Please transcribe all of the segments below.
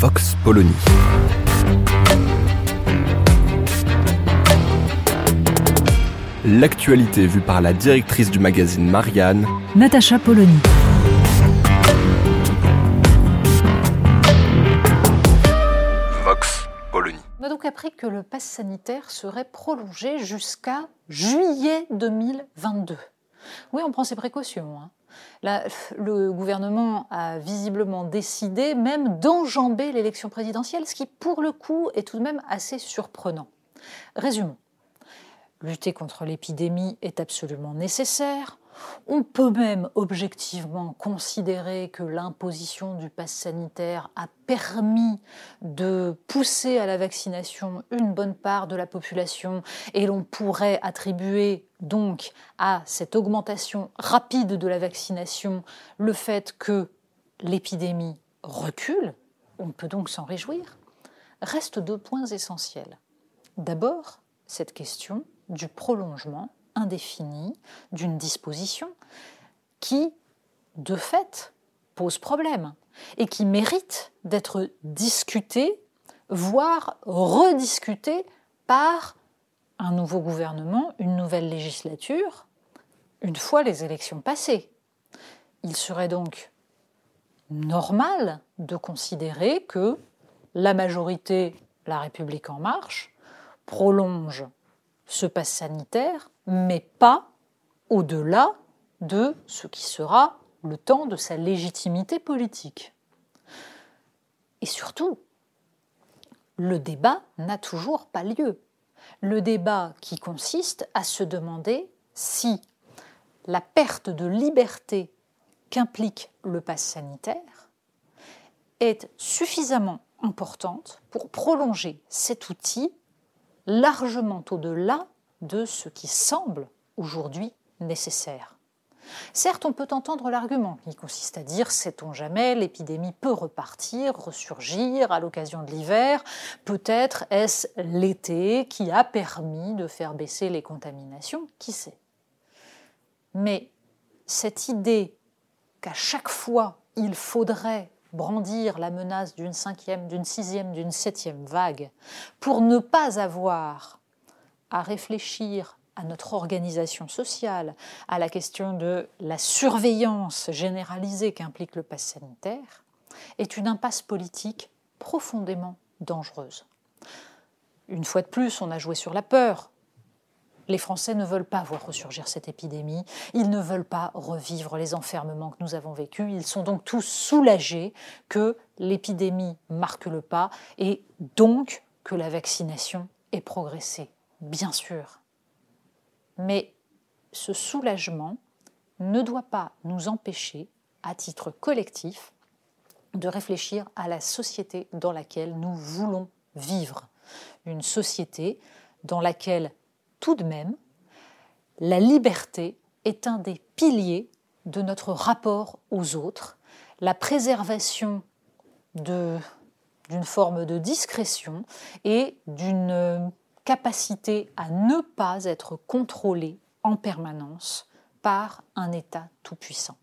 Vox Polony. L'actualité vue par la directrice du magazine Marianne, Natacha Polony. Vox Polony. On a donc appris que le pass sanitaire serait prolongé jusqu'à juillet 2022. Oui, on prend ses précautions. hein. Le gouvernement a visiblement décidé même d'enjamber l'élection présidentielle, ce qui pour le coup est tout de même assez surprenant. Résumons. Lutter contre l'épidémie est absolument nécessaire. On peut même objectivement considérer que l'imposition du pass sanitaire a permis de pousser à la vaccination une bonne part de la population et l'on pourrait attribuer donc à cette augmentation rapide de la vaccination le fait que l'épidémie recule. On peut donc s'en réjouir. Restent deux points essentiels. D'abord, cette question du prolongement indéfini d'une disposition qui, de fait, pose problème et qui mérite d'être discutée, voire rediscutée par un nouveau gouvernement, une nouvelle législature, une fois les élections passées. Il serait donc normal de considérer que la majorité, la République en marche, prolonge ce pass sanitaire, mais pas au-delà de ce qui sera le temps de sa légitimité politique. Et surtout, le débat n'a toujours pas lieu. Le débat qui consiste à se demander si la perte de liberté qu'implique le pass sanitaire est suffisamment importante pour prolonger cet outil largement au-delà de ce qui semble aujourd'hui nécessaire. Certes, on peut entendre l'argument qui consiste à dire sait-on jamais, l'épidémie peut repartir, ressurgir à l'occasion de l'hiver, peut-être est-ce l'été qui a permis de faire baisser les contaminations, qui sait. Mais cette idée qu'à chaque fois il faudrait brandir la menace d'une cinquième, d'une sixième, d'une septième vague pour ne pas avoir à réfléchir à notre organisation sociale, à la question de la surveillance généralisée qu'implique le pass sanitaire, est une impasse politique profondément dangereuse. Une fois de plus, on a joué sur la peur. Les Français ne veulent pas voir ressurgir cette épidémie, ils ne veulent pas revivre les enfermements que nous avons vécus, ils sont donc tous soulagés que l'épidémie marque le pas et donc que la vaccination ait progressé. Bien sûr, mais ce soulagement ne doit pas nous empêcher, à titre collectif, de réfléchir à la société dans laquelle nous voulons vivre. Une société dans laquelle, tout de même, la liberté est un des piliers de notre rapport aux autres, la préservation d'une forme de discrétion et d'une capacité à ne pas être contrôlé en permanence par un État tout-puissant.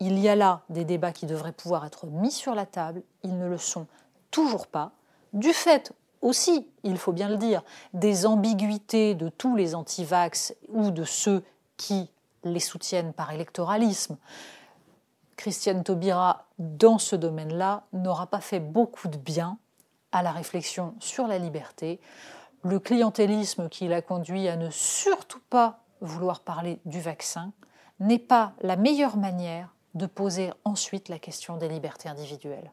Il y a là des débats qui devraient pouvoir être mis sur la table, ils ne le sont toujours pas, du fait aussi, il faut bien le dire, des ambiguïtés de tous les antivax ou de ceux qui les soutiennent par électoralisme. Christiane Taubira, dans ce domaine-là, n'aura pas fait beaucoup de bien à la réflexion sur la liberté le clientélisme qui l'a conduit à ne surtout pas vouloir parler du vaccin n'est pas la meilleure manière de poser ensuite la question des libertés individuelles.